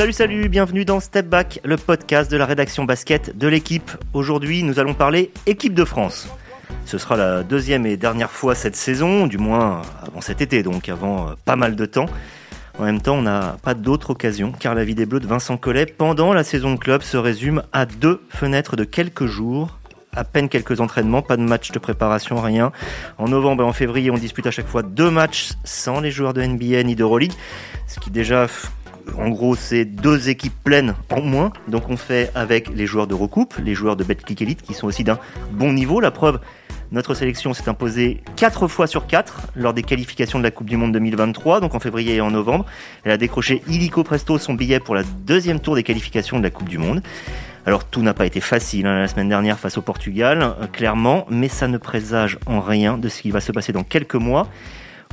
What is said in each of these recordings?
Salut, salut, bienvenue dans Step Back, le podcast de la rédaction basket de l'équipe. Aujourd'hui, nous allons parler équipe de France. Ce sera la deuxième et dernière fois cette saison, du moins avant cet été, donc avant euh, pas mal de temps. En même temps, on n'a pas d'autre occasion, car la vie des Bleus de Vincent Collet pendant la saison club se résume à deux fenêtres de quelques jours. À peine quelques entraînements, pas de match de préparation, rien. En novembre et en février, on dispute à chaque fois deux matchs sans les joueurs de NBA ni d'Euroleague. Ce qui déjà en gros, c'est deux équipes pleines en moins. Donc, on fait avec les joueurs de recoupe, les joueurs de Betclic Elite, qui sont aussi d'un bon niveau. La preuve, notre sélection s'est imposée 4 fois sur 4 lors des qualifications de la Coupe du Monde 2023, donc en février et en novembre. Elle a décroché illico presto son billet pour la deuxième tour des qualifications de la Coupe du Monde. Alors tout n'a pas été facile hein, la semaine dernière face au Portugal, euh, clairement, mais ça ne présage en rien de ce qui va se passer dans quelques mois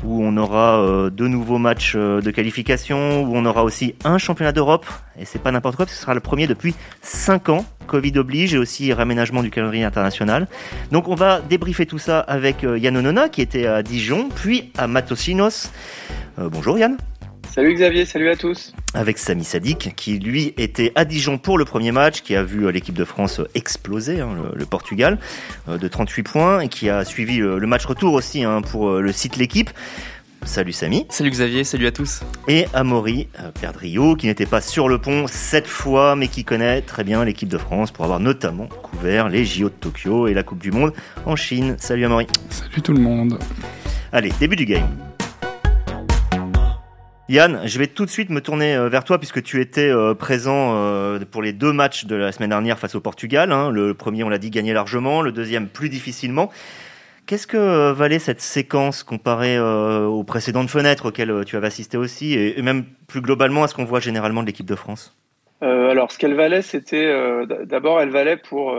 où on aura euh, deux nouveaux matchs euh, de qualification, où on aura aussi un championnat d'Europe, et c'est pas n'importe quoi, parce que ce sera le premier depuis 5 ans, Covid oblige, et aussi réaménagement du calendrier international. Donc on va débriefer tout ça avec euh, Yann Onona, qui était à Dijon, puis à Matosinos. bonjour Yann. Salut Xavier, salut à tous. Avec Sami Sadik, qui lui était à Dijon pour le premier match, qui a vu l'équipe de France exploser, hein, le, Portugal, euh, de 38 points, et qui a suivi le, match retour aussi hein, pour euh, le site L'équipe. Salut Samy. Salut Xavier, salut à tous. Et Amaury euh, Perdrio, qui n'était pas sur le pont cette fois, mais qui connaît très bien l'équipe de France pour avoir notamment couvert les JO de Tokyo et la Coupe du Monde en Chine. Salut Amaury. Salut tout le monde. Allez, début du game. Yann, je vais tout de suite me tourner euh, vers toi puisque tu étais euh, présent euh, pour les deux matchs de la semaine dernière face au Portugal. Hein. Le premier, on l'a dit, gagné largement, le deuxième plus difficilement. Qu'est-ce que valait cette séquence comparée aux précédentes fenêtres auxquelles tu avais assisté aussi et même plus globalement à ce qu'on voit généralement de l'équipe de France? Alors, ce qu'elle valait, c'était d'abord, elle valait pour,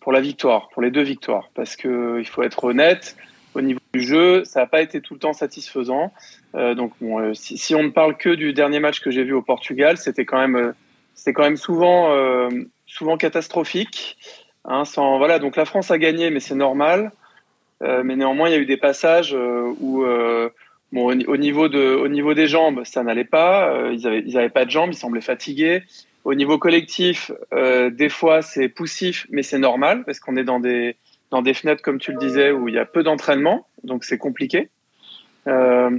pour la victoire, pour les deux victoires. Parce qu'il faut être honnête, au niveau du jeu, ça n'a pas été tout le temps satisfaisant. Euh, donc bon, euh, si, si, on ne parle que du dernier match que j'ai vu au Portugal, c'était quand même, euh, c'était quand même souvent, euh, souvent catastrophique. Hein, sans, voilà, donc la France a gagné, mais c'est normal. mais néanmoins, il y a eu des passages où, bon, au, niveau de, au niveau des jambes, ça n'allait pas. ils n'avaient ils avaient pas de jambes, ils semblaient fatigués. Au niveau collectif, des fois c'est poussif, mais c'est normal parce qu'on est dans des dans des fenêtres, comme tu le disais, où il y a peu d'entraînement, donc c'est compliqué. Euh,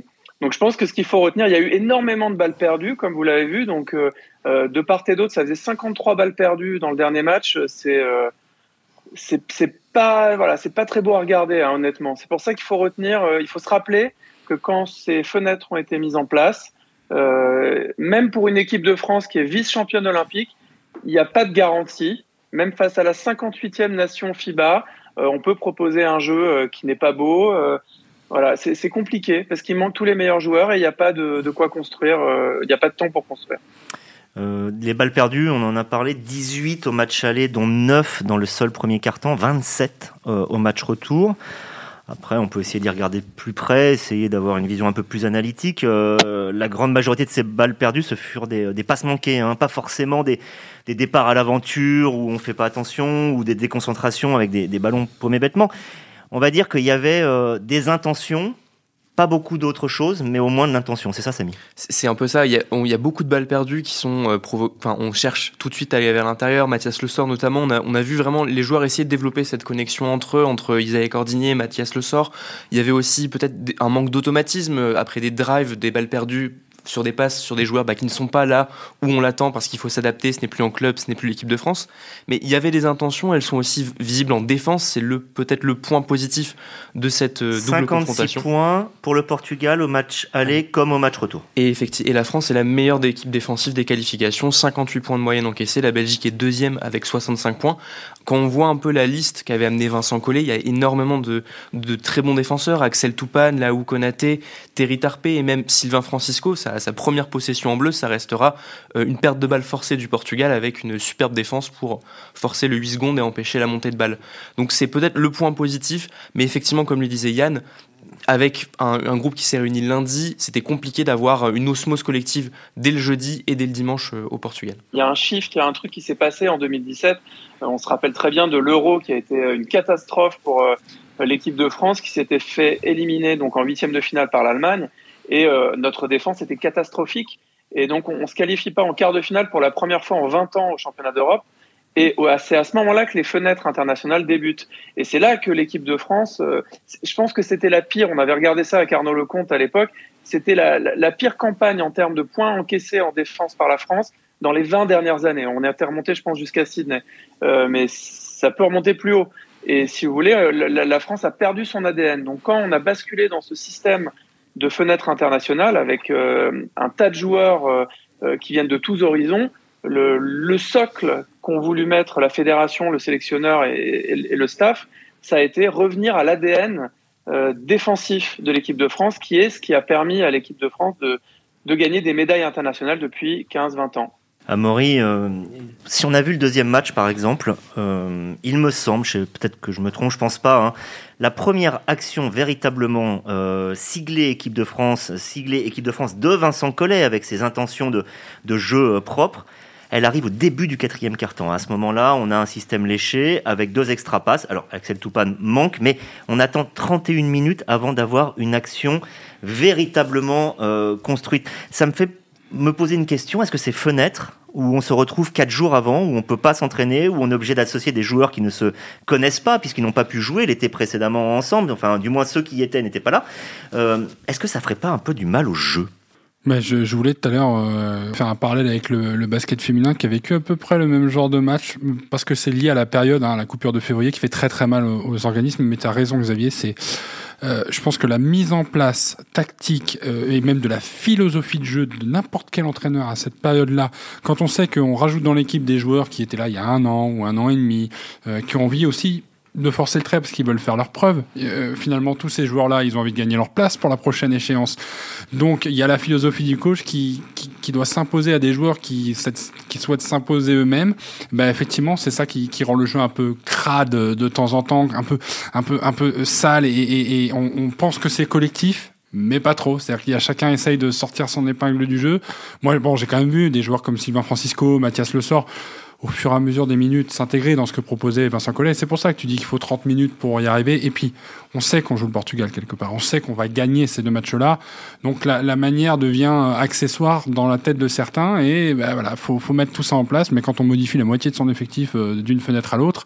donc je pense que ce qu'il faut retenir, il y a eu énormément de balles perdues, comme vous l'avez vu. Donc euh, euh de part et d'autre, ça faisait 53 balles perdues dans le dernier match. C'est euh, pas voilà, pas très beau à regarder, hein, honnêtement. C'est pour ça qu'il faut retenir, il faut se rappeler que quand ces fenêtres ont été mises en place, même pour une équipe de France qui est vice-championne olympique, il n'y a pas de garantie. Même face à la 58e nation FIBA, on peut proposer un jeu euh, qui n'est pas beau. Euh, voilà, c'est compliqué parce qu'il manque tous les meilleurs joueurs et il n'y a pas de, quoi construire. Il n'y a pas de temps pour construire. les balles perdues, on en a parlé, 18 au match aller, dont 9 dans le seul premier carton, 27 au match retour. Après, on peut essayer d'y regarder plus près, essayer d'avoir une vision un peu plus analytique. Euh, la grande majorité de ces balles perdues, ce furent des, des passes manquées, hein, pas forcément des, des départs à l'aventure où on fait pas attention ou des déconcentrations avec des, des ballons paumés bêtement. On va dire qu'il y avait euh, des intentions pas beaucoup d'autres choses, mais au moins de l'intention. C'est ça, Samy C'est un peu ça. Il y, a, il y, a, beaucoup de balles perdues qui sont euh, Enfin, on cherche tout de suite à aller vers l'intérieur. Mathias Le Sort, notamment, on a, on vu vraiment les joueurs essayer de développer cette connexion entre eux, entre Isaïe Cordinier et Mathias Le Sort. Il y avait aussi peut-être un manque d'automatisme euh, après des drives, des balles perdues sur des passes sur des joueurs bah, qui ne sont pas là où on l'attend parce qu'il faut s'adapter, ce n'est plus en club, ce n'est plus l'équipe de France. Mais il y avait des intentions, elles sont aussi visibles en défense, c'est le, peut-être le point positif de cette euh, double 56 points pour le Portugal au match aller comme au match retour. Et, effectivement, et la France est la meilleure des équipes défensives des qualifications, 58 points de moyenne encaissés, la Belgique est deuxième avec 65 points. Quand on voit un peu la liste qu'avait amené Vincent Collet, il y a énormément de, de très bons défenseurs, Axel Toupane, Laou Konaté, Terry Tarpé et même Sylvain Francisco, ça sa première possession en bleu, ça restera euh, une perte de balle forcée du Portugal avec une superbe défense pour forcer le 8 secondes et empêcher la montée de balle. Donc c'est peut-être le point positif, mais effectivement, comme le disait Yann, avec un, groupe qui s'est réuni lundi, c'était compliqué d'avoir une osmose collective dès le jeudi et dès le dimanche euh, au Portugal. Il y a un shift, il y a un truc qui s'est passé en 2017. Euh, on se rappelle très bien de l'Euro qui a été une catastrophe pour l'équipe de France qui s'était fait éliminer donc en huitième de finale par l'Allemagne et euh, notre défense était catastrophique. Et donc, on, ne se qualifie pas en quart de finale pour la première fois en 20 ans au championnat d'Europe. Et c'est à ce moment-là que les fenêtres internationales débutent. Et c'est là que l'équipe de France, euh, je pense que c'était la pire. On avait regardé ça avec Arnaud Lecomte à l'époque. C'était la, la, pire campagne en termes de points encaissés en défense par la France dans les 20 dernières années. On est remonté, je pense, jusqu'à Sydney. Euh, mais ça peut remonter plus haut. Et si vous voulez, euh, la, la, France a perdu son ADN. Donc quand on a basculé dans ce système de fenêtres internationales avec euh, un tas de joueurs euh, euh, qui viennent de tous horizons. Le, le socle qu'ont voulu mettre la fédération, le sélectionneur et, le staff, ça a été revenir à l'ADN défensif de l'équipe de France, qui est ce qui a permis à l'équipe de France de, de gagner des médailles internationales depuis 15-20 ans. Amaury, euh, si on a vu le deuxième match par exemple, euh, il me semble, peut-être que je me trompe, je pense pas, hein, la première action véritablement euh, siglée équipe de France, siglée équipe de France de Vincent Collet avec ses intentions de, jeu propre, elle arrive au début du quatrième quart-temps. À ce moment-là, on a un système léché avec deux extra passes. Alors Axel Toupane manque, mais on attend 31 minutes avant d'avoir une action véritablement construite. Ça me fait me poser une question. Est-ce que ces fenêtres où on se retrouve quatre jours avant, où on peut pas s'entraîner, où on est obligé d'associer des joueurs qui ne se connaissent pas puisqu'ils n'ont pas pu jouer l'été précédemment ensemble, enfin du moins ceux qui y étaient n'étaient pas là. Euh, est-ce que ça ferait pas un peu du mal au jeu? Je, je, voulais tout à l'heure euh, faire un parallèle avec le, le, basket féminin qui a vécu à peu près le même genre de match parce que c'est lié à la période, hein, la coupure de février qui fait très très mal aux, aux organismes. Mais tu as raison Xavier, c'est euh, je pense que la mise en place tactique euh, et même de la philosophie de jeu de n'importe quel entraîneur à cette période-là, quand on sait qu'on rajoute dans l'équipe des joueurs qui étaient là il y a un an ou un an et demi, euh, qui ont envie aussi de forcer le trait parce qu'ils veulent faire leur preuve. Euh, finalement, tous ces joueurs-là, ils ont envie de gagner leur place pour la prochaine échéance. Donc, il y a la philosophie du coach qui, qui, qui doit s'imposer à des joueurs qui, qui souhaitent s'imposer eux-mêmes. Ben, effectivement, c'est ça qui, qui rend le jeu un peu crade de temps en temps, un peu, un peu, un peu sale et, et, et on, on pense que c'est collectif mais pas trop. C'est-à-dire qu'il y a chacun essaye de sortir son épingle du jeu. Moi, bon, j'ai quand même vu des joueurs comme Sylvain Francisco, Mathias Le Sort, au fur et à mesure des minutes s'intégrer dans ce que proposait Vincent Collet. C'est pour ça que tu dis qu'il faut 30 minutes pour y arriver. Et puis, on sait qu'on joue le Portugal quelque part. On sait qu'on va gagner ces deux matchs-là. Donc, la, la, manière devient accessoire dans la tête de certains. Et ben, voilà, faut, faut mettre tout ça en place. Mais quand on modifie la moitié de son effectif euh, d'une fenêtre à l'autre,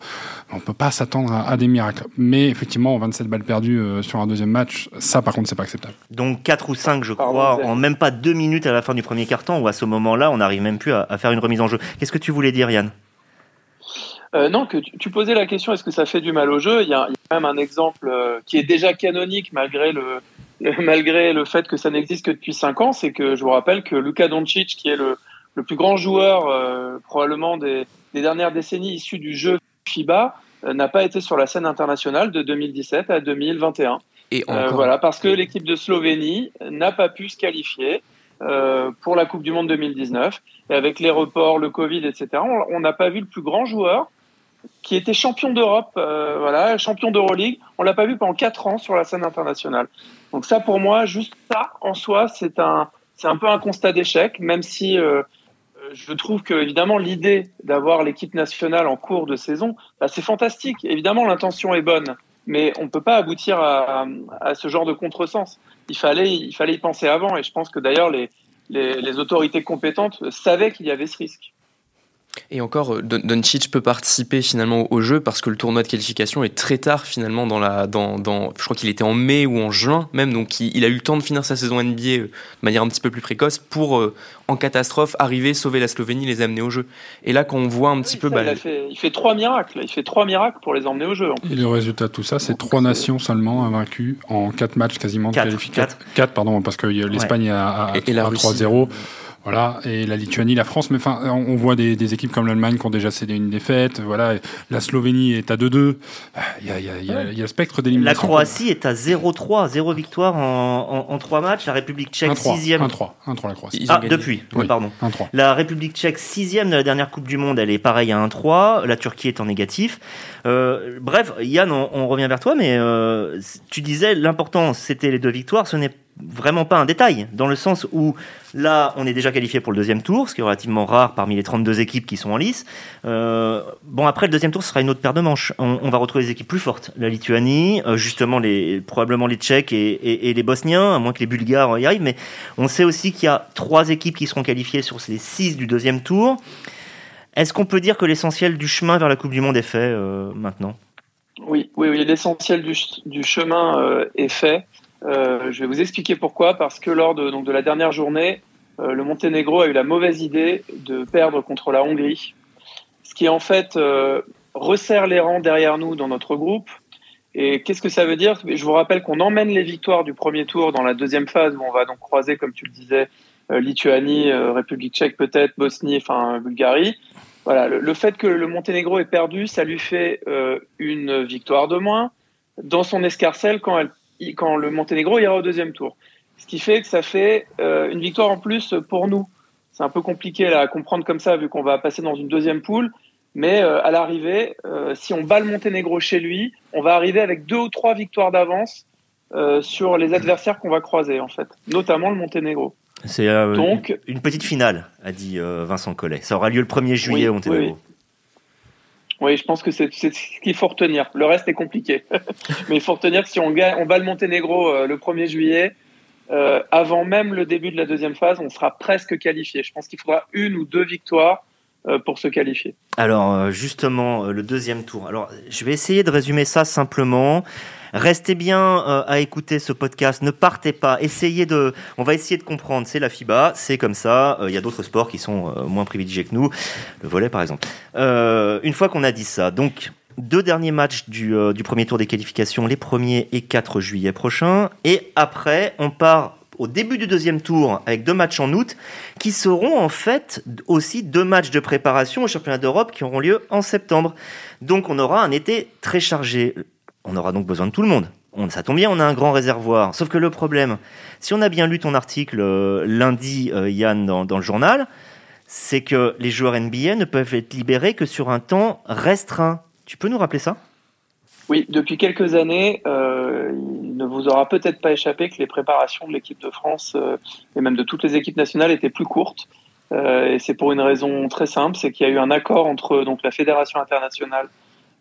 on peut pas s'attendre à, à, des miracles. Mais effectivement, 27 balles perdues euh, sur un deuxième match, ça, par contre, c'est pas acceptable. Donc, 4 ou 5, je crois, en même pas deux minutes à la fin du premier quart-temps, où à ce moment-là, on n'arrive même plus à, à faire une remise en jeu. Qu'est-ce que tu voulais dire, Yann? Euh, non, que tu, posais la question est-ce que ça fait du mal au jeu? Il y, y a, quand même un exemple euh, qui est déjà canonique malgré le, le malgré le fait que ça n'existe que depuis 5 ans, c'est que je vous rappelle que Luka Doncic, qui est le, le plus grand joueur euh, probablement des, des, dernières décennies issu du jeu FIBA, euh, n'a pas été sur la scène internationale de 2017 à 2021. Et encore... voilà, parce que l'équipe de Slovénie n'a pas pu se qualifier. Euh, pour la Coupe du Monde 2019. Et avec les reports, le Covid, etc., on n'a pas vu le plus grand joueur qui était champion d'Europe, euh, voilà, champion d'Euroleague. On l'a pas vu pendant quatre ans sur la scène internationale. Donc ça, pour moi, juste ça en soi, c'est un, c'est un peu un constat d'échec, même si euh, je trouve que évidemment l'idée d'avoir l'équipe nationale en cours de saison, bah, c'est fantastique. Évidemment, l'intention est bonne, mais on peut pas aboutir à, ce genre de contresens. Il fallait, il fallait y penser avant, et je pense que d'ailleurs les, les autorités compétentes savaient qu'il y avait ce risque. Et encore, euh, Doncic peut participer finalement au jeu parce que le tournoi de qualification est très tard finalement dans la, dans, dans je crois qu'il était en mai ou en juin même, donc il, il, a eu le temps de finir sa saison NBA euh, de manière un petit peu plus précoce pour, euh, en catastrophe, arriver, sauver la Slovénie, les amener au jeu. Et là, quand on voit un petit oui, peu, ça, bah, il, a fait, il fait trois miracles, il fait trois miracles pour les emmener au jeu. Et le résultat de tout ça, c'est trois nations seulement invaincues en quatre matchs quasiment de qualification. Quatre, pardon, parce que l'Espagne ouais. a, a, a 3-0. Voilà, et la Lituanie, la France, mais enfin, on voit des, des équipes comme l'Allemagne qui ont déjà cédé une défaite. Voilà, la Slovénie est à 2-2. Il y a, il y a, il y a, il y a le spectre d'élimination. La Croatie est à 0-3, 0 victoire en, en, en 3 matchs. La République tchèque 6e. 1-3, 1-3 la Croatie. Ah, depuis, oui, pardon. 1-3. La République tchèque 6e de la dernière Coupe du Monde, elle est pareille à 1-3. La Turquie est en négatif. Euh, bref, Yann, on, on, revient vers toi, mais euh, tu disais l'important c'était les deux victoires. Ce n'est vraiment pas un détail, dans le sens où là, on est déjà qualifié pour le deuxième tour, ce qui est relativement rare parmi les 32 équipes qui sont en lice. Euh, bon, après, le deuxième tour, ce sera une autre paire de manches. On, va retrouver des équipes plus fortes. La Lituanie, euh, justement, les, probablement les Tchèques et, les Bosniens, à moins que les Bulgares y arrivent, mais on sait aussi qu'il y a trois équipes qui seront qualifiées sur ces six du deuxième tour. Est-ce qu'on peut dire que l'essentiel du chemin vers la Coupe du Monde est fait euh, maintenant? Oui, oui, oui l'essentiel du, chemin est fait. Euh, je vais vous expliquer pourquoi. Parce que lors de, donc, de la dernière journée, euh, le Monténégro a eu la mauvaise idée de perdre contre la Hongrie, ce qui en fait euh, resserre les rangs derrière nous dans notre groupe. Et qu'est-ce que ça veut dire? Je vous rappelle qu'on emmène les victoires du premier tour dans la deuxième phase où on va donc croiser, comme tu le disais, Lituanie, République tchèque peut-être, Bosnie, enfin Bulgarie. Voilà, le, le, fait que le Monténégro ait perdu, ça lui fait une victoire de moins dans son escarcelle quand elle quand le Monténégro ira au deuxième tour. Ce qui fait que ça fait euh, une victoire en plus pour nous. C'est un peu compliqué à comprendre comme ça vu qu'on va passer dans une deuxième poule. Mais euh, à l'arrivée, euh, si on bat le Monténégro chez lui, on va arriver avec deux ou trois victoires d'avance sur les adversaires qu'on va croiser en fait, notamment le Monténégro. C'est Donc une petite finale, a dit Vincent Collet. Ça aura lieu le 1er juillet au Monténégro. Oui, je pense que c'est ce qu'il faut retenir. Le reste est compliqué. Mais il faut retenir que si on bat le Monténégro euh, le 1er juillet, euh, avant même le début de la deuxième phase, on sera presque qualifié. Je pense qu'il faudra une ou deux victoires euh, pour se qualifier. Alors justement, le deuxième tour. Alors je vais essayer de résumer ça simplement. Restez bien euh, à écouter ce podcast. Ne partez pas. Essayez de. On va essayer de comprendre. C'est la FIBA. C'est comme ça. Euh, il y a d'autres sports qui sont euh, moins privilégiés que nous. Le volet, par exemple. une fois qu'on a dit ça, donc deux derniers matchs du, du premier tour des qualifications, les 1er et 4 juillet prochains. Et après, on part au début du deuxième tour avec deux matchs en août qui seront en fait aussi deux matchs de préparation au championnat d'Europe qui auront lieu en septembre. Donc on aura un été très chargé. On aura donc besoin de tout le monde. On, ça tombe bien, on a un grand réservoir. Sauf que le problème, si on a bien lu ton article euh, lundi, euh, Yann, dans, le journal, c'est que les joueurs NBA ne peuvent être libérés que sur un temps restreint. Tu peux nous rappeler ça? Oui, depuis quelques années, euh, il ne vous aura peut-être pas échappé que les préparations de l'équipe de France et même de toutes les équipes nationales étaient plus courtes. et c'est pour une raison très simple, c'est qu'il y a eu un accord entre donc, la Fédération internationale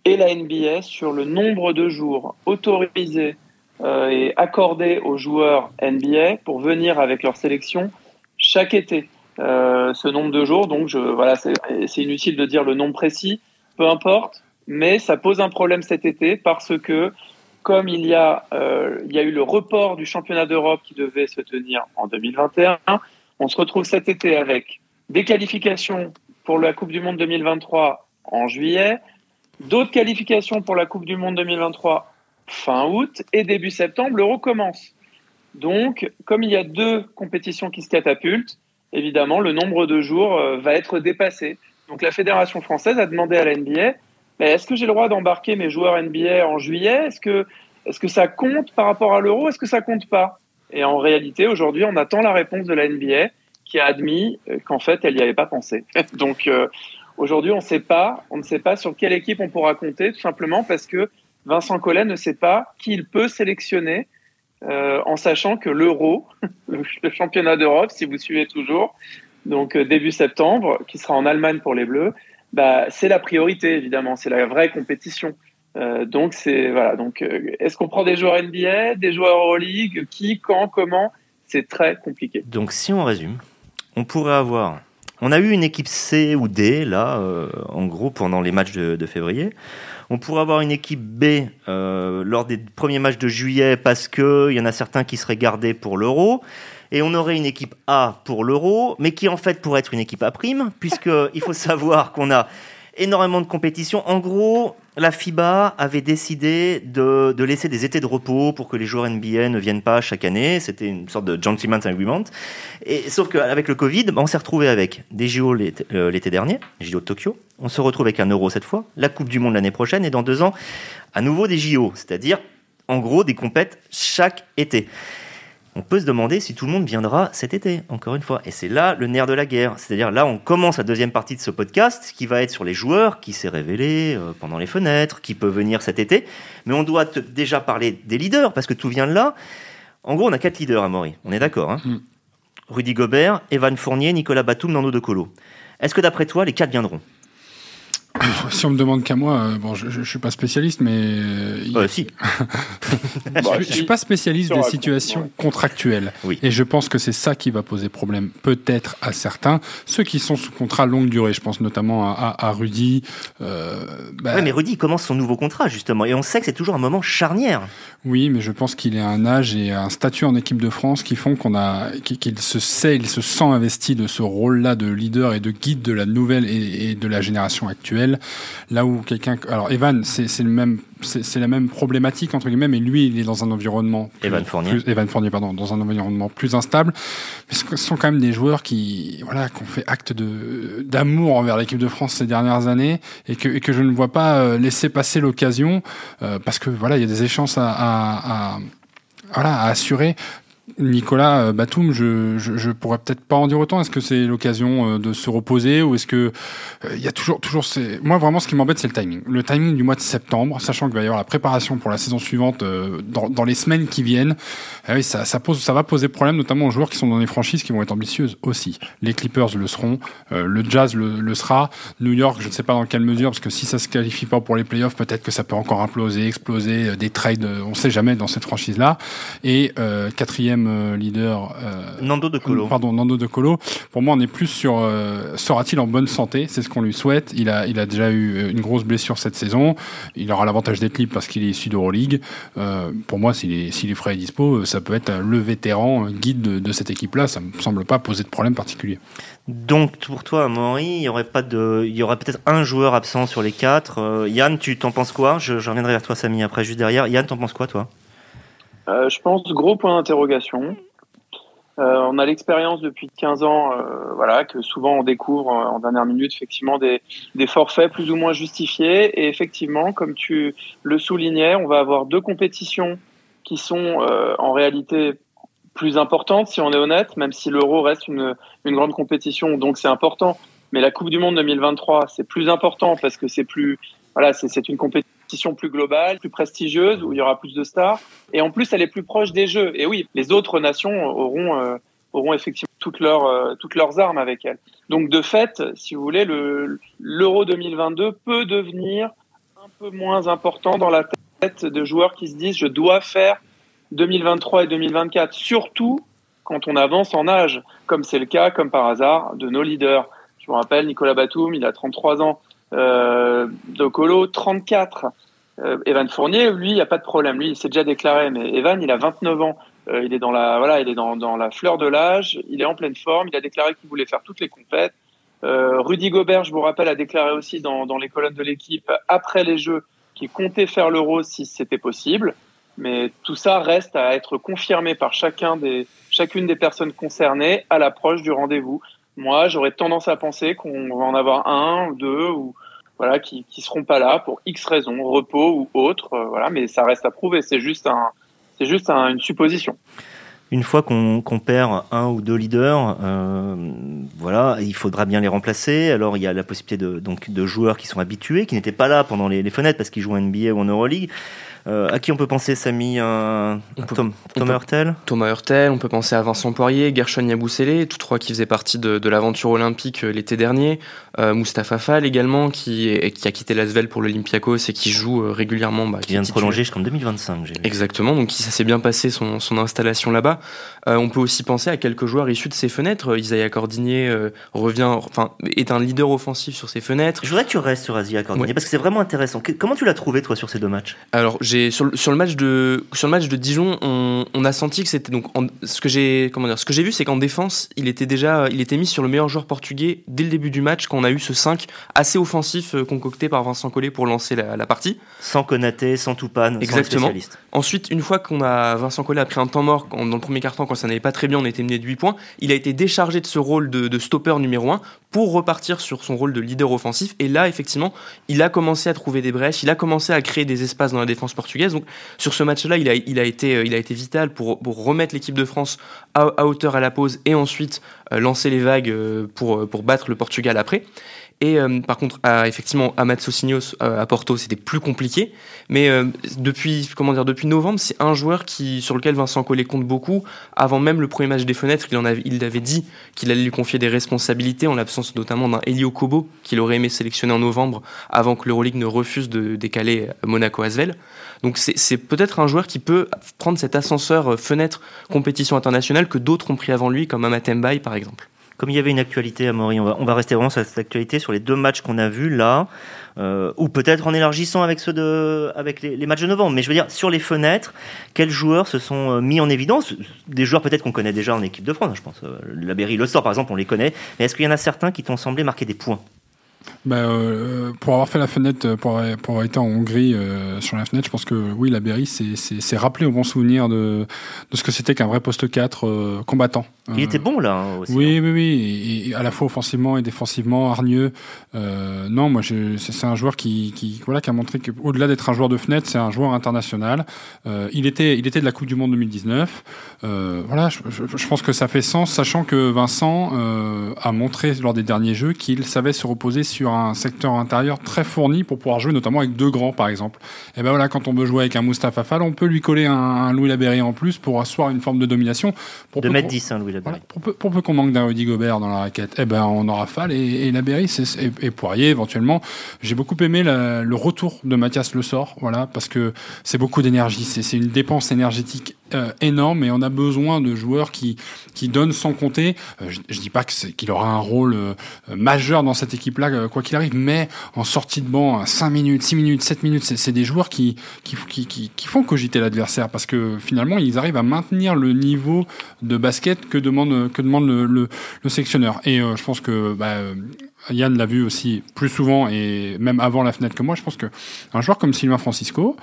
et la NBA sur le nombre de jours autorisés euh, et accordés aux joueurs NBA pour venir avec leur sélection chaque été. Euh, ce nombre de jours, donc voilà, c'est inutile de dire le nombre précis, peu importe, mais ça pose un problème cet été parce que comme il y a, euh, il y a eu le report du championnat d'Europe qui devait se tenir en 2021, on se retrouve cet été avec des qualifications pour la Coupe du Monde 2023 en juillet, D'autres qualifications pour la Coupe du Monde 2023 fin août et début septembre, l'Euro commence. Donc, comme il y a deux compétitions qui se catapultent, évidemment, le nombre de jours euh, va être dépassé. Donc, la Fédération française a demandé à la NBA est-ce que j'ai le droit d'embarquer mes joueurs NBA en juillet? Est-ce que, est que ça compte par rapport à l'Euro? Est-ce que ça compte pas? Et en réalité, aujourd'hui, on attend la réponse de la NBA qui a admis euh, qu'en fait, elle n'y avait pas pensé. Donc, euh, Aujourd'hui, on ne sait pas, sur quelle équipe on pourra compter, tout simplement parce que Vincent Collet ne sait pas qui il peut sélectionner, euh, en sachant que l'Euro, le championnat d'Europe, si vous suivez toujours, donc euh, début septembre, qui sera en Allemagne pour les Bleus, bah, c'est la priorité évidemment, c'est la vraie compétition. Euh, donc voilà. Donc est-ce qu'on prend des joueurs NBA, des joueurs Euroleague, qui, quand, comment? C'est très compliqué. Donc si on résume, on pourrait avoir on a eu une équipe C ou D, là, euh, en gros, pendant les matchs de, février. On pourrait avoir une équipe B euh, lors des premiers matchs de juillet parce qu'il y en a certains qui seraient gardés pour l'euro. Et on aurait une équipe A pour l'euro, mais qui en fait pourrait être une équipe A prime, puisqu'il faut savoir qu'on a énormément de compétitions. En gros, la FIBA avait décidé de, laisser des étés de repos pour que les joueurs NBA ne viennent pas chaque année. C'était une sorte de gentleman's agreement. Et, sauf qu'avec le Covid, bah, on s'est retrouvé avec des JO euh, l'été dernier, les JO de Tokyo. On se retrouve avec un euro cette fois, la Coupe du Monde l'année prochaine, et dans deux ans, à nouveau des JO. C'est-à-dire, en gros, des compètes chaque été on peut se demander si tout le monde viendra cet été, encore une fois. Et c'est là le nerf de la guerre. C'est-à-dire là, on commence la deuxième partie de ce podcast, qui va être sur les joueurs, qui s'est révélé euh, pendant les fenêtres, qui peut venir cet été. Mais on doit déjà parler des leaders, parce que tout vient de là. En gros, on a quatre leaders à Maury. On est d'accord. Hein Mm. Rudy Gobert, Evan Fournier, Nicolas Batum, Nando De Colo. Est-ce que d'après toi, les quatre viendront? Si on me demande qu'à moi, euh, bon, je, je, je suis pas spécialiste, mais euh, euh, Si. Bah, je, je si. suis pas spécialiste des la- situations contractuelles. Oui. Et je pense que c'est ça qui va poser problème, peut-être à certains, ceux qui sont sous contrat longue durée. Je pense notamment à, à, à Rudy. Euh, bah, Ouais, mais Rudy commence son nouveau contrat justement, et on sait que c'est toujours un moment charnière. Oui, mais je pense qu'il à un âge et un statut en équipe de France qui font qu'on a, qu'il se sait, il se sent investi de ce rôle-là de leader et de guide de la nouvelle et, de la génération actuelle. Là où quelqu'un, alors Evan, c'est le même, c'est la même problématique entre guillemets, mais lui, il est dans un environnement plus- Evan Fournier. plus- Evan Fournier, pardon, dans un environnement plus instable. Mais ce sont quand même des joueurs qui, voilà, qui ont fait acte de d'amour envers l'équipe de France ces dernières années et que, et que je ne vois pas euh, laisser passer l'occasion euh, parce que voilà, il y a des à, à, à- voilà, à assurer. Nicolas euh, Batum, je, je, pourrais peut-être pas en dire autant. Est-ce que c'est l'occasion euh, de se reposer ou est-ce que euh, il y a toujours, toujours. Moi, vraiment, ce qui m'embête, c'est le timing. Le timing du mois de septembre, sachant qu'il va y avoir la préparation pour la saison suivante dans, les semaines qui viennent. Ah ça, pose, ça va poser problème, notamment aux joueurs qui sont dans les franchises qui vont être ambitieuses aussi. Les Clippers le seront, le Jazz le, sera, New York, je ne sais pas dans quelle mesure, parce que si ça se qualifie pas pour les playoffs, peut-être que ça peut encore imploser, exploser, des trades, on sait jamais dans cette franchise-là. Et euh, quatrième euh, leader, euh, Nando De Colo. Pardon, Nando De Colo. Pour moi, on est plus sur euh, sera-t-il en bonne santé? C'est ce qu'on lui souhaite. Il a, il a déjà eu une grosse blessure cette saison. Il aura l'avantage d'être libre parce qu'il est issu d'Euroleague. Pour moi, s'il est, s'il est frais et dispo, ça peut être le vétéran guide de, de cette équipe-là. Ça me semble pas poser de problème particulier. Donc pour toi, Maury, il y aurait pas de, il y aurait peut-être un joueur absent sur les quatre. Euh, Yann, tu t'en penses quoi? Je, je reviendrai vers toi, Samy, après juste derrière. Yann, t'en penses quoi, toi? Euh, je pense gros point d'interrogation. Euh, on a l'expérience depuis 15 ans, euh, voilà, que souvent on découvre en dernière minute effectivement des, forfaits plus ou moins justifiés. Et effectivement, comme tu le soulignais, on va avoir deux compétitions qui sont en réalité plus importantes, si on est honnête, même si l'Euro reste une, une grande compétition, donc c'est important. Mais la Coupe du Monde 2023, c'est plus important parce que c'est plus, voilà, c'est une compétition plus globale, plus prestigieuse, où il y aura plus de stars. Et en plus, elle est plus proche des Jeux. Et oui, les autres nations auront, euh, auront effectivement toutes leurs, euh, toutes leurs armes avec elles. Donc, de fait, si vous voulez, le, l'Euro 2022 peut devenir un peu moins important dans la tête de joueurs qui se disent je dois faire 2023 et 2024, surtout quand on avance en âge, comme c'est le cas, comme par hasard, de nos leaders. Je vous rappelle, Nicolas Batum, il a 33 ans, De Colo, 34. Euh, Evan Fournier, lui, il n'y a pas de problème. Lui, il s'est déjà déclaré, mais Evan, il a 29 ans. Euh, il est dans la, voilà, il est dans, dans la fleur de l'âge. Il est en pleine forme. Il a déclaré qu'il voulait faire toutes les compètes. Euh, Rudy Gobert, je vous rappelle, a déclaré aussi dans, dans les colonnes de l'équipe après les Jeux qu'il comptait faire l'Euro si c'était possible. Mais tout ça reste à être confirmé par chacun des, chacune des personnes concernées à l'approche du rendez-vous. Moi, j'aurais tendance à penser qu'on va en avoir un ou deux ou voilà qui qui seront pas là pour X raisons, repos ou autre. euh, voilà, mais ça reste à prouver. C'est juste un, c'est juste un- une supposition. Une fois qu'on qu'on perd un ou deux leaders, euh, voilà, il faudra bien les remplacer. Alors il y a la possibilité de, donc, de joueurs qui sont habitués, qui n'étaient pas là pendant les, les fenêtres parce qu'ils jouent en NBA ou en Euroleague. Euh, à qui on peut penser, Samy un, Tom, Thomas Hurtel Thomas Hurtel, on peut penser à Vincent Poirier, Gershon Yabusele, tous trois qui faisaient partie de, de l'aventure olympique euh, l'été dernier. Euh, Mustapha Fall également, qui, est- qui a quitté l'Asvel pour l'Olympiakos et qui joue euh, régulièrement. bah, qui vient de prolonger jusqu'en 2025. j'ai vu. Exactement, donc ça s'est bien passé son, son installation là-bas. Euh, on peut aussi penser à quelques joueurs issus de ces fenêtres. Isaiah Cordinier revient, enfin, est un leader offensif sur ses fenêtres. Je voudrais que tu restes sur Asia Cordinier Ouais. parce que c'est vraiment intéressant. Comment tu l'as trouvé toi sur ces deux matchs? Alors, j'ai sur, le- sur le match de sur le match de Dijon, on, on a senti que c'était donc en- ce que j'ai comment dire, ce que j'ai vu, c'est qu'en défense, il était déjà il était mis sur le meilleur joueur portugais dès le début du match quand on a eu ce 5 assez offensif euh, concocté par Vincent Collet pour lancer la, la partie. Sans Konaté, sans Toupane, sans Exactement. spécialistes. Ensuite, une fois qu'on a Vincent Collet a pris un temps mort quand- dans le premier quart-temps quand ça n'allait pas très bien, on était mené de 8 points, il a été déchargé de ce rôle de, de stopper numéro 1 pour repartir sur son rôle de leader offensif et là effectivement, il a commencé à trouver des brèches, il a commencé à créer des espaces dans la défense portugaise. Donc sur ce match-là, il a, euh, été vital pour, remettre l'équipe de France à, hauteur à la pause et ensuite euh, lancer les vagues euh, pour battre le Portugal après. Et euh, par contre, effectivement, à Matsousignos, euh, à Porto, c'était plus compliqué. Mais euh, depuis, comment dire, depuis novembre, c'est un joueur qui, sur lequel Vincent Collet compte beaucoup. Avant même le premier match des fenêtres, il, en avait, il dit qu'il allait lui confier des responsabilités, en l'absence notamment d'un Elio Kobo, qu'il aurait aimé sélectionner en novembre, avant que l'Euroleague ne refuse de décaler Monaco-Asvel. Donc c'est peut-être un joueur qui peut prendre cet ascenseur fenêtre compétition internationale que d'autres ont pris avant lui, comme Amatembaï par exemple. Comme il y avait une actualité à Maury, on va, rester vraiment sur cette actualité, sur les deux matchs qu'on a vus là, euh, ou peut-être en élargissant avec ceux de, avec les, matchs de novembre. Mais je veux dire, sur les fenêtres, quels joueurs se sont euh, mis en évidence? Des joueurs peut-être qu'on connaît déjà en équipe de France, je pense. Euh, la Berry, le sort par exemple, on les connaît. Mais est-ce qu'il y en a certains qui t'ont semblé marquer des points? Bah, euh, pour avoir fait la fenêtre, pour, pour avoir été en Hongrie euh, sur la fenêtre, je pense que oui, la Berry s'est rappelé au bon souvenir de, de ce que c'était qu'un vrai poste 4 euh, combattant. Il était bon là hein, aussi. Oui, hein. oui, oui, et, à la fois offensivement et défensivement, hargneux. Euh, non, moi, c'est un joueur qui, qui, voilà, qui a montré qu'au-delà d'être un joueur de fenêtre, c'est un joueur international. Euh, il, était, il était de la Coupe du Monde 2019. Euh, voilà, je, je, je, pense que ça fait sens, sachant que Vincent a montré lors des derniers jeux qu'il savait se reposer sur un secteur intérieur très fourni pour pouvoir jouer notamment avec deux grands par exemple. Et ben voilà, quand on veut jouer avec un Mustafa Fall, on peut lui coller un, un Louis Laberry en plus pour asseoir une forme de domination. Pour de mètre 10, hein, Louis Laberry. Voilà, pour, peu, qu'on manque d'un Rudy Gobert dans la raquette, eh ben on aura Fall et, et Laberry et, et, Poirier éventuellement. J'ai beaucoup aimé la, le retour de Mathias Le Sort, voilà, parce que c'est beaucoup d'énergie, c'est une dépense énergétique euh, énorme et on a besoin de joueurs qui, qui donnent sans compter. Euh, je, je dis pas qu'il aura un rôle euh, majeur dans cette équipe-là, euh, quoi qu'il arrive, mais en sortie de banc, 5 minutes, 6 minutes, 7 minutes, c'est des joueurs qui, qui, qui, font cogiter l'adversaire parce que finalement, ils arrivent à maintenir le niveau de basket que demande, que demande le, le, le sectionneur. Et je pense que bah, Yann l'a vu aussi plus souvent et même avant la fenêtre que moi. Je pense que un joueur comme Sylvain Francisco,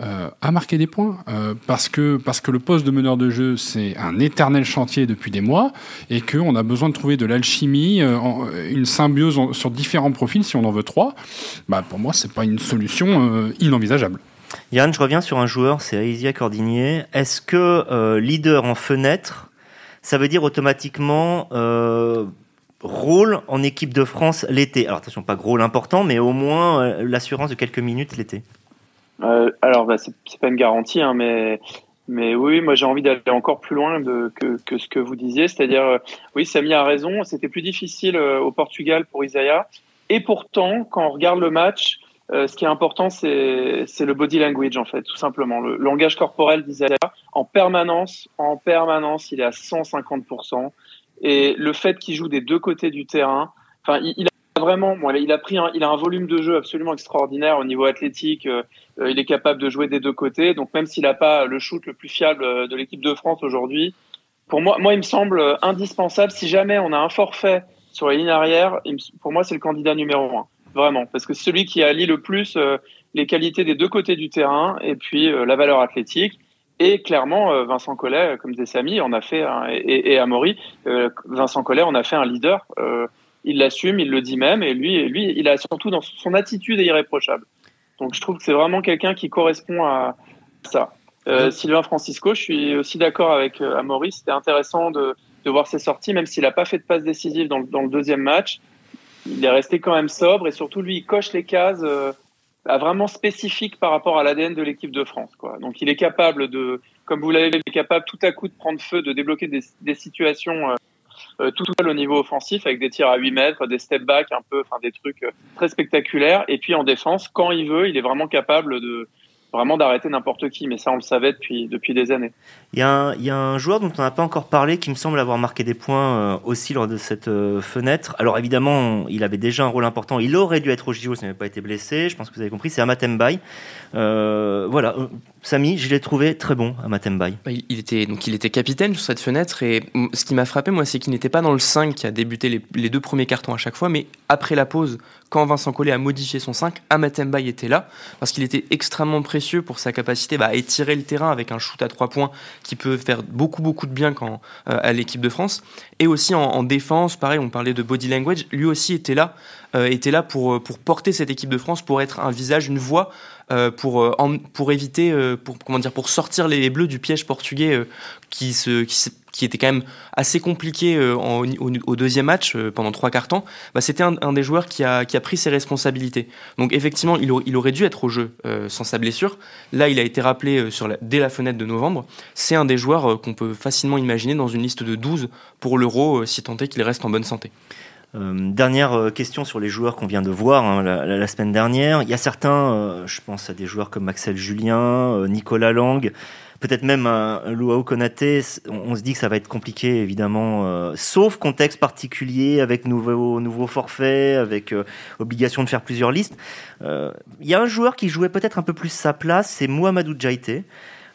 euh, a marqué des points euh, parce que parce que le poste de meneur de jeu c'est un éternel chantier depuis des mois et qu'on a besoin de trouver de l'alchimie, euh, une symbiose sur différents profils si on en veut trois. Bah pour moi c'est pas une solution euh, inenvisageable. Yann, je reviens sur un joueur, c'est Aïsia Cordinier. Est-ce que euh, leader en fenêtre, ça veut dire automatiquement rôle en équipe de France l'été? Alors attention, pas rôle important, mais au moins l'assurance de quelques minutes l'été euh, alors, bah, c'est pas une garantie, hein, mais, mais oui, moi j'ai envie d'aller encore plus loin de, que, que, ce que vous disiez, c'est-à-dire, euh, oui, Samy a raison, c'était plus difficile euh, au Portugal pour Isaiah, et pourtant, quand on regarde le match, euh, ce qui est important, c'est le body language, en fait, tout simplement. Le, le langage corporel d'Isaiah, en permanence, en permanence, il est à 150%. Et le fait qu'il joue des deux côtés du terrain, enfin, il, il vraiment, bon, il a pris, un, il a un volume de jeu absolument extraordinaire au niveau athlétique. Euh, il est capable de jouer des deux côtés. Donc même s'il n'a pas le shoot le plus fiable euh, de l'équipe de France aujourd'hui, pour moi, moi, il me semble indispensable. Si jamais on a un forfait sur la ligne arrière, pour moi, c'est le candidat numéro un, vraiment, parce que c'est celui qui allie le plus euh, les qualités des deux côtés du terrain et puis euh, la valeur athlétique. Et clairement, euh, Vincent Collet, comme disait Samy, on a fait et, et Amaury, Vincent Collet, on a fait un leader il l'assume, il le dit même, et lui, lui, il a surtout dans son attitude est irréprochable. Donc je trouve que c'est vraiment quelqu'un qui correspond à ça. Euh, Sylvain Francisco, je suis aussi d'accord avec euh, Amaury, c'était intéressant de, de, voir ses sorties, même s'il n'a pas fait de passe décisive dans, dans, le deuxième match. Il est resté quand même sobre et surtout lui, il coche les cases euh, vraiment spécifiques par rapport à l'ADN de l'équipe de France. Quoi. Donc il est capable de, comme vous l'avez capable tout à coup de prendre feu, de débloquer des, des situations tout seul au niveau offensif avec des tirs à 8 mètres, des step back un peu, enfin des trucs euh, très spectaculaires. Et puis en défense, quand il veut, il est vraiment capable de vraiment d'arrêter n'importe qui. Mais ça, on le savait depuis depuis des années. Il y a un, il y a un joueur dont on n'a pas encore parlé qui me semble avoir marqué des points euh, aussi lors de cette euh, fenêtre. Alors évidemment, il avait déjà un rôle important. Il aurait dû être au JO s'il n'avait pas été blessé. Je pense que vous avez compris. C'est Amatembaï. Euh, voilà. Samy, je l'ai trouvé très bon à Matembaï. Il était, donc il était capitaine sur cette fenêtre et ce qui m'a frappé, moi, c'est qu'il n'était pas dans le 5 qui a débuté les, deux premiers cartons à chaque fois, mais après la pause, quand Vincent Collet a modifié son 5, Amatembaï était là parce qu'il était extrêmement précieux pour sa capacité bah, à étirer le terrain avec un shoot à trois points qui peut faire beaucoup, beaucoup de bien quand, euh, à l'équipe de France. Et aussi en, en, défense, pareil, on parlait de body language, lui aussi était là, était là pour, pour porter cette équipe de France, pour être un visage, une voix pour, pour éviter, pour, comment dire, pour sortir les Bleus du piège portugais qui, se, qui, qui était quand même assez compliqué euh, au, deuxième match euh, pendant trois quarts temps, bah, c'était un, des joueurs qui a, qui a, pris ses responsabilités. Donc effectivement, il, il aurait dû être au jeu euh, sans sa blessure. Là, il a été rappelé sur la, dès la fenêtre de novembre. C'est un des joueurs qu'on peut facilement imaginer dans une liste de 12 pour l'Euro, si tant est qu'il reste en bonne santé. Dernière question sur les joueurs qu'on vient de voir hein, la, semaine dernière. Il y a certains, je pense à des joueurs comme Axel Julien, Nicolas Lang, peut-être même un, Luau Konaté, on, se dit que ça va être compliqué évidemment, euh, sauf contexte particulier avec nouveau nouveau avec euh, obligation de faire plusieurs listes. Euh, il y a un joueur qui jouait peut-être un peu plus sa place, c'est Mohamedou Djaïté.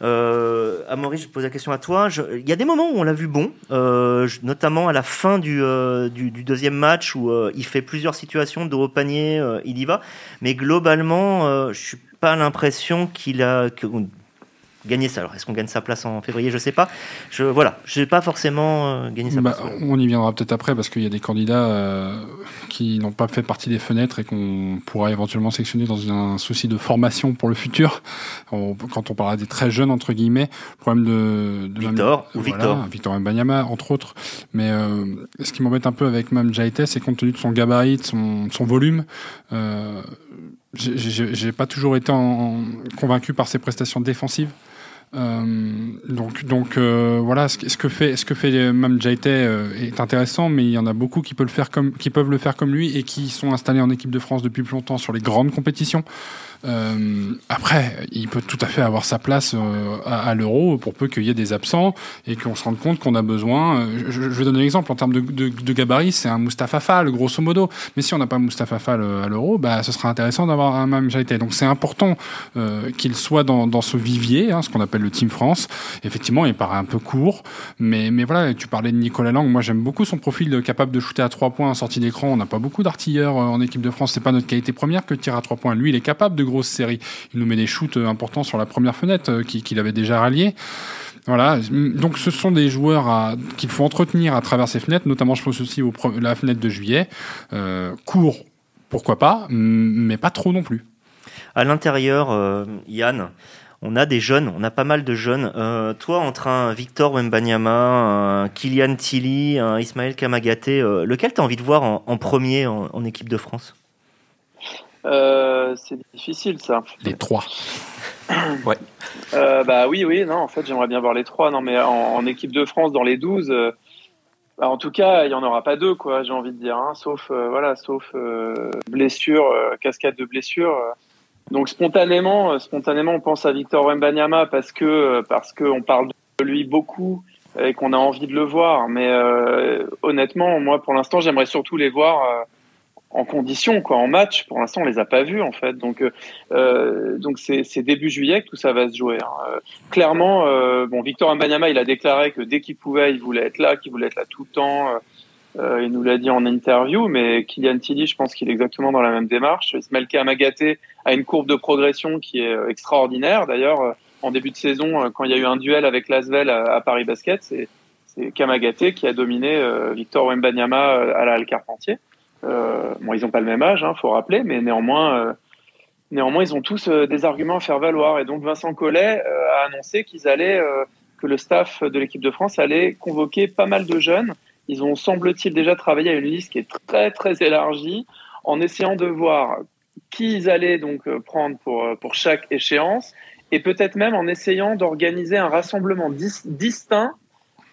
Euh, Amaury, je pose la question à toi. il y a des moments où on l'a vu bon, notamment à la fin du, du, deuxième match où il fait plusieurs situations de haut panier, il y va. Mais globalement, je suis pas l'impression qu'il a, gagner ça. Alors, est-ce qu'on gagne sa place en février? Je sais pas. Je voilà, je n'ai pas forcément euh, gagné sa bah, place. On y viendra peut-être après parce qu'il y a des candidats euh, qui n'ont pas fait partie des fenêtres et qu'on pourra éventuellement sélectionner dans un souci de formation pour le futur. quand on parlera des très jeunes entre guillemets, problème de, de Victor ou Victor, Victor Mbanyama entre autres. Mais euh, ce qui m'embête un peu avec Mam Jaite, c'est compte tenu de son gabarit, de son, son volume. Euh, j'ai pas toujours été en, convaincu par ses prestations défensives. Euh, donc, euh, voilà, ce, que fait, ce que fait Mam Jaite euh, est intéressant, mais il y en a beaucoup qui peuvent le faire comme, qui peuvent le faire comme lui et qui sont installés en équipe de France depuis plus longtemps sur les grandes compétitions. Euh, après, il peut tout à fait avoir sa place euh, à, l'euro pour peu qu'il y ait des absents et qu'on se rende compte qu'on a besoin. Euh, je, je, vais donner un exemple en termes de, de, de gabarit, c'est un Mustapha Fall, grosso modo. Mais si on n'a pas Mustapha Fall à l'euro, bah, ce sera intéressant d'avoir un même Jaité. Donc c'est important qu'il soit dans, dans, ce vivier, hein, ce qu'on appelle le Team France. Effectivement, il paraît un peu court, mais, mais voilà, tu parlais de Nicolas Lang. Moi, j'aime beaucoup son profil capable de shooter à trois points en sortie d'écran. On n'a pas beaucoup d'artilleurs en équipe de France. C'est pas notre qualité première que de tirer à trois points. Lui, il est capable de grosse série. Il nous met des shoots euh, importants sur la première fenêtre euh, qu'il avait déjà rallié. Voilà, donc ce sont des joueurs qu'il faut entretenir à travers ces fenêtres, notamment je pense aussi à la fenêtre de juillet. Euh, court, pourquoi pas, mais pas trop non plus. À l'intérieur, Yann, on a des jeunes, on a pas mal de jeunes. toi, entre un Victor Wembanyama, un Kylian Tilly, un Ismaël Kamagaté, lequel tu envie de voir en, premier en équipe de France? Euh, c'est difficile ça. Les trois. ouais. Euh, bah oui, oui, non, en fait, j'aimerais bien voir les trois. Non, mais en, équipe de France, dans les 12, euh, bah, en tout cas, il n'y en aura pas deux, quoi, j'ai envie de dire. Hein, sauf, voilà, sauf blessure, cascade de blessures. Donc spontanément, spontanément, on pense à Victor Wembanyama parce que parce qu'on parle de lui beaucoup et qu'on a envie de le voir. Mais honnêtement, moi, pour l'instant, j'aimerais surtout les voir en condition, quoi, en match. Pour l'instant, on les a pas vus en fait. Donc, euh, donc c'est, début juillet que tout ça va se jouer. Hein. Euh, clairement, euh, bon, Victor Mbanyama, il a déclaré que dès qu'il pouvait, il voulait être là, qu'il voulait être là tout le temps. Euh, il nous l'a dit en interview, mais Kylian Tilly, je pense qu'il est exactement dans la même démarche. Ismaël Kamagaté a une courbe de progression qui est extraordinaire. D'ailleurs, en début de saison, quand il y a eu un duel avec Lasvel à, Paris Basket, c'est, Kamagaté qui a dominé Victor Wembanyama à la Carpentier. Euh, bon, ils n'ont pas le même âge, hein, faut rappeler, mais néanmoins, euh, néanmoins, ils ont tous euh, des arguments à faire valoir. Et donc, Vincent Collet a annoncé qu'ils allaient, que le staff de l'équipe de France allait convoquer pas mal de jeunes. Ils ont, semble-t-il, déjà travaillé à une liste qui est très, très élargie, en essayant de voir qui ils allaient donc prendre pour, pour chaque échéance, et peut-être même en essayant d'organiser un rassemblement distinct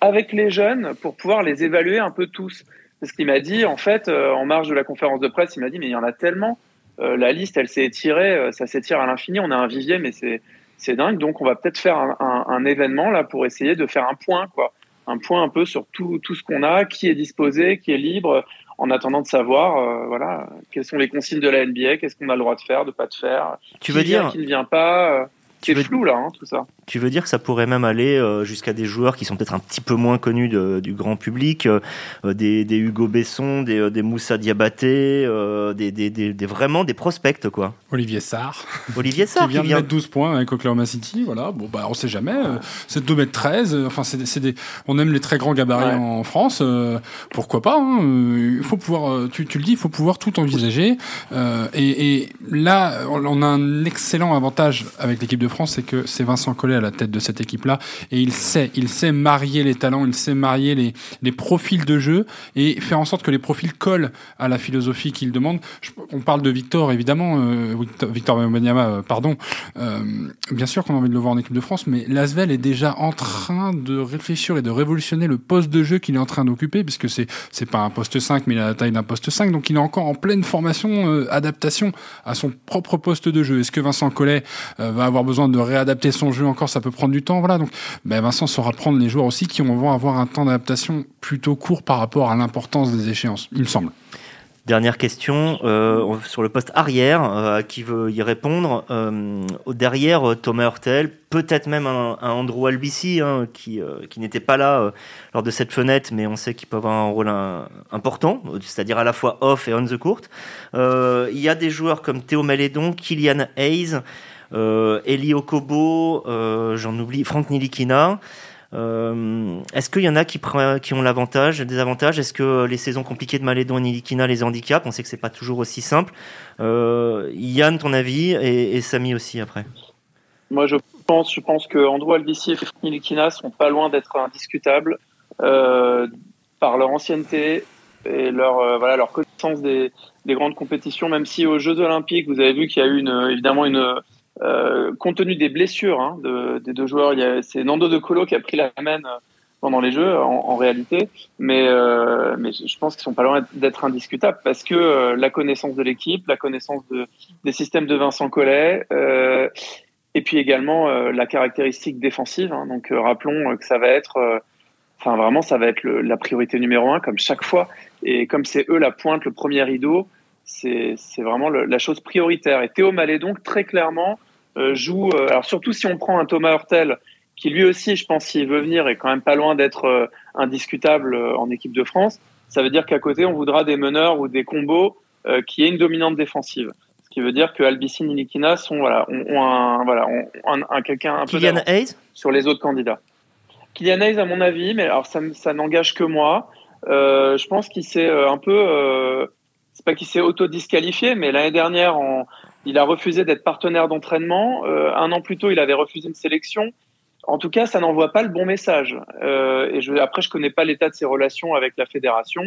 avec les jeunes pour pouvoir les évaluer un peu tous ce qu'il m'a dit. En fait, euh, en marge de la conférence de presse, il m'a dit mais il y en a tellement. Euh, la liste, elle s'est étirée, euh, ça s'étire à l'infini. On a un vivier, mais c'est c'est dingue. Donc, on va peut-être faire un, événement là pour essayer de faire un point, quoi, un point un peu sur tout tout ce qu'on a, qui est disposé, qui est libre, en attendant de savoir, voilà, quelles sont les consignes de la NBA, qu'est-ce qu'on a le droit de faire, de pas de faire. Tu veux dire qui ne vient pas. C'est flou là, hein, tout ça. Tu veux dire que ça pourrait même aller euh, jusqu'à des joueurs qui sont peut-être un petit peu moins connus du grand public, euh, des, Hugo Besson, des, des Moussa Diabaté, des, des, vraiment des prospects quoi. Olivier Sarr. Olivier Sarr qui vient, de mettre 12 points avec Oklahoma City, voilà. Bon bah on sait jamais. C'est 2 mètres 13. Enfin c'est des, on aime les très grands gabarits en France. pourquoi pas hein, Il faut pouvoir. Tu, tu, le dis, il faut pouvoir tout envisager. Et, et, là on a un excellent avantage avec l'équipe de France, c'est que c'est Vincent Collet à la tête de cette équipe-là. Et il sait, il sait marier les talents, il sait marier les, les profils de jeu et faire en sorte que les profils collent à la philosophie qu'il demande. on parle de Victor, évidemment, euh, Victor, euh, pardon. Euh, bien sûr qu'on a envie de le voir en équipe de France, mais Lasvel est déjà en train de réfléchir et de révolutionner le poste de jeu qu'il est en train d'occuper, puisque c'est c'est pas un poste 5, mais il a la taille d'un poste 5, donc il est encore en pleine formation, adaptation à son propre poste de jeu. Est-ce que Vincent Collet va avoir besoin de réadapter son jeu encore ça peut prendre du temps. Voilà, donc ben Vincent saura prendre les joueurs aussi qui vont avoir un temps d'adaptation plutôt court par rapport à l'importance des échéances, il me semble. Dernière question euh, sur le poste arrière, euh, qui veut y répondre euh, Derrière, Thomas Hurtel, peut-être même un, Andrew Albici, hein, qui, qui n'était pas là lors de cette fenêtre, mais on sait qu'il peut avoir un rôle important, c'est-à-dire à la fois off et on the court. Il y a des joueurs comme Théo Malédon, Kylian Hayes, Eli Okobo, euh, j'en oublie, Franck Nilikina. Euh, est-ce qu'il y en a qui, ont l'avantage, des avantages? Est-ce que les saisons compliquées de Malédon et Nilikina les handicapent? On sait que c'est pas toujours aussi simple. Yann, ton avis et, Samy aussi après. Moi, je pense, je pense que Andrew Albici et Franck Nilikina sont pas loin d'être indiscutables par leur ancienneté et leur voilà leur connaissance des, des, grandes compétitions. Même si aux Jeux Olympiques, vous avez vu qu'il y a eu évidemment une euh, compte tenu des blessures hein, de, des deux joueurs, c'est Nando De Colo qui a pris la main euh, pendant les Jeux en, réalité, mais, euh, mais je pense qu'ils sont pas loin d'être indiscutables parce que euh, la connaissance de l'équipe, la connaissance de, des systèmes de Vincent Collet, euh, et puis également la caractéristique défensive. Hein, donc rappelons que ça va être, enfin vraiment ça va être le, la priorité numéro un comme chaque fois, et comme c'est eux la pointe, le premier rideau c'est vraiment la chose prioritaire. Et Théo Mallet, donc, très clairement, joue. Euh, alors, surtout si on prend un Thomas Hurtel, qui lui aussi, je pense, s'il veut venir, est quand même pas loin d'être euh, indiscutable en équipe de France. Ça veut dire qu'à côté, on voudra des meneurs ou des combos qui aient une dominante défensive. Ce qui veut dire que Albicine et Nikina sont, voilà, ont, un, voilà, un, quelqu'un un peu sur les autres candidats. Kylian Hayes, à mon avis, mais alors ça, ça n'engage que moi. je pense qu'il s'est un peu c'est pas qu'il s'est auto-disqualifié, mais l'année dernière, il a refusé d'être partenaire d'entraînement. Euh, un an plus tôt, il avait refusé une sélection. En tout cas, ça n'envoie pas le bon message. Euh, et je, après, je connais pas l'état de ses relations avec la fédération.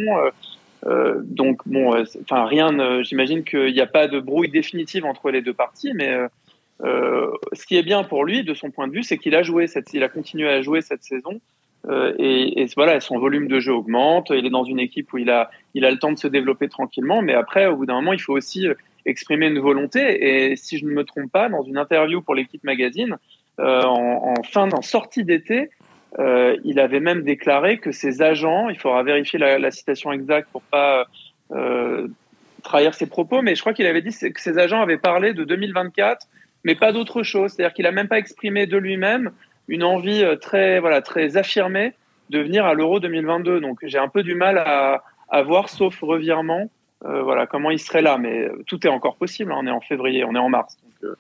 Euh, donc, bon, enfin, rien. J'imagine qu'il n'y a pas de brouille définitive entre les deux parties, mais ce qui est bien pour lui, de son point de vue, c'est qu'il a joué cette, il a continué à jouer cette saison euh, et, et, voilà, son volume de jeu augmente. Il est dans une équipe où il a, il a le temps de se développer tranquillement. Mais après, au bout d'un moment, il faut aussi euh, exprimer une volonté. Et si je ne me trompe pas, dans une interview pour l'équipe magazine, euh, en, fin, en sortie d'été, euh, il avait même déclaré que ses agents, il faudra vérifier la, citation exacte pour pas euh, trahir ses propos, mais je crois qu'il avait dit que ses agents avaient parlé de 2024, mais pas d'autre chose. C'est-à-dire qu'il a même pas exprimé de lui-même une envie très, voilà, très affirmée de venir à l'Euro 2022. Donc j'ai un peu du mal à voir, sauf revirement, euh, voilà, comment il serait là. Mais euh, tout est encore possible. Hein. On est en février, on est en mars. Donc,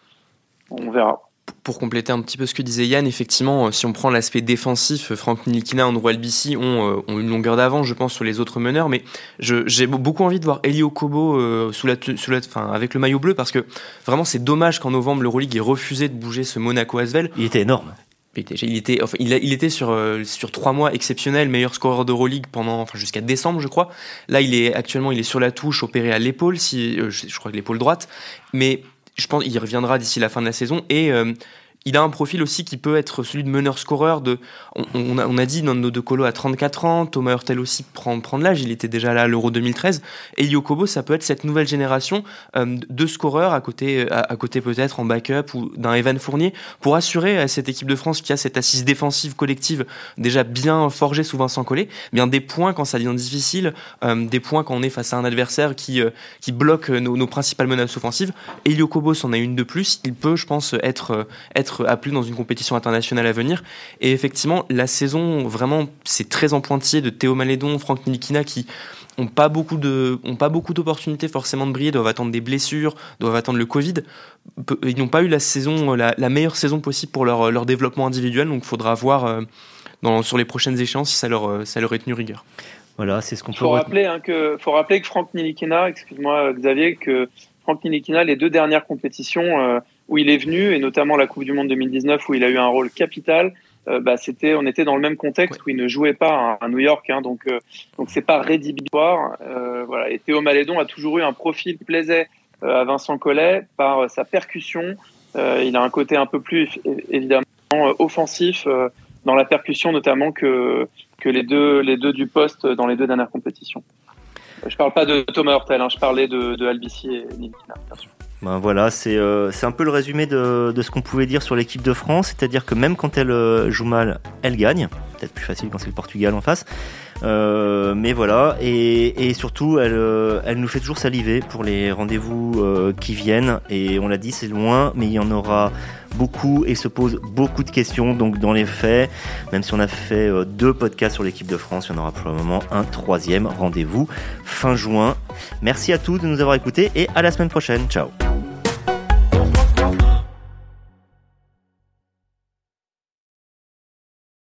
on verra pour compléter un petit peu ce que disait Yann, effectivement, si on prend l'aspect défensif, Franck Nilikina, Andrew Albici ont, ont, une longueur d'avance, je pense, sur les autres meneurs. Mais j'ai beaucoup envie de voir Elio Kobo sous la, sous la, enfin, avec le maillot bleu parce que vraiment c'est dommage qu'en novembre l'Euroleague ait refusé de bouger ce Monaco Asvel. Il était énorme. Il était, il, il, était sur euh, sur trois mois exceptionnel, meilleur scoreur d'Euroleague pendant, enfin jusqu'à décembre, je crois. Là, il est actuellement, il est sur la touche, opéré à l'épaule, si euh, je, crois que l'épaule droite, mais je pense il reviendra d'ici la fin de la saison. Et euh, il a un profil aussi qui peut être celui de meneur-scoreur. De, on, a, on a dit Nando De Colo à 34 ans, Thomas Hurtel aussi prend, prend de l'âge, il était déjà là à l'Euro 2013. Et Yokobo, ça peut être cette nouvelle génération euh, de scoreurs à côté, à, côté peut-être en backup ou d'un Evan Fournier pour assurer à cette équipe de France qui a cette assise défensive collective déjà bien forgée sous Vincent Collet, eh bien des points quand ça devient difficile, euh, des points quand on est face à un adversaire qui, euh, qui bloque nos, nos, principales menaces offensives. Et Yokobo s'en a une de plus, il peut, je pense, être, être être appelés dans une compétition internationale à venir. Et effectivement, la saison, vraiment, c'est très en pointillé de Théo Malédon, Franck Nilikina qui ont pas beaucoup de ont pas beaucoup d'opportunités forcément de briller, doivent attendre des blessures, doivent attendre le Covid. Ils n'ont pas eu la saison la, meilleure saison possible pour leur, leur développement individuel, donc il faudra voir euh, dans, sur les prochaines échéances si ça leur euh, ça leur est tenu rigueur. Voilà, c'est ce qu'on peut. Faut rappeler hein, que faut rappeler que Franck Nilikina, excuse-moi Xavier, que Franck Nilikina, les deux dernières compétitions euh, où il est venu et notamment la Coupe du Monde 2019 où il a eu un rôle capital, euh, bah, c'était, on était dans le même contexte où il ne jouait pas à, New York, hein, donc euh, donc c'est pas rédhibitoire. Euh, voilà. Et Théo Malédon a toujours eu un profil qui plaisait à Vincent Collet par sa percussion. il a un côté un peu plus évidemment offensif dans la percussion notamment que que les deux les deux du poste dans les deux dernières compétitions. Je parle pas de Thomas Hurtel, hein, je parlais de, de Albici et Nilikina, bien sûr. Ben voilà, c'est euh, un peu le résumé de, de ce qu'on pouvait dire sur l'équipe de France, c'est-à-dire que même quand elle euh, joue mal, elle gagne. Peut-être plus facile quand c'est le Portugal en face. Euh, mais voilà, et, surtout, elle, euh, elle nous fait toujours saliver pour les rendez-vous euh, qui viennent. Et on l'a dit, c'est loin, mais il y en aura beaucoup et se pose beaucoup de questions. Donc dans les faits, même si on a fait deux podcasts sur l'équipe de France, il y en aura probablement un troisième rendez-vous fin juin. Merci à tous de nous avoir écoutés et à la semaine prochaine. Ciao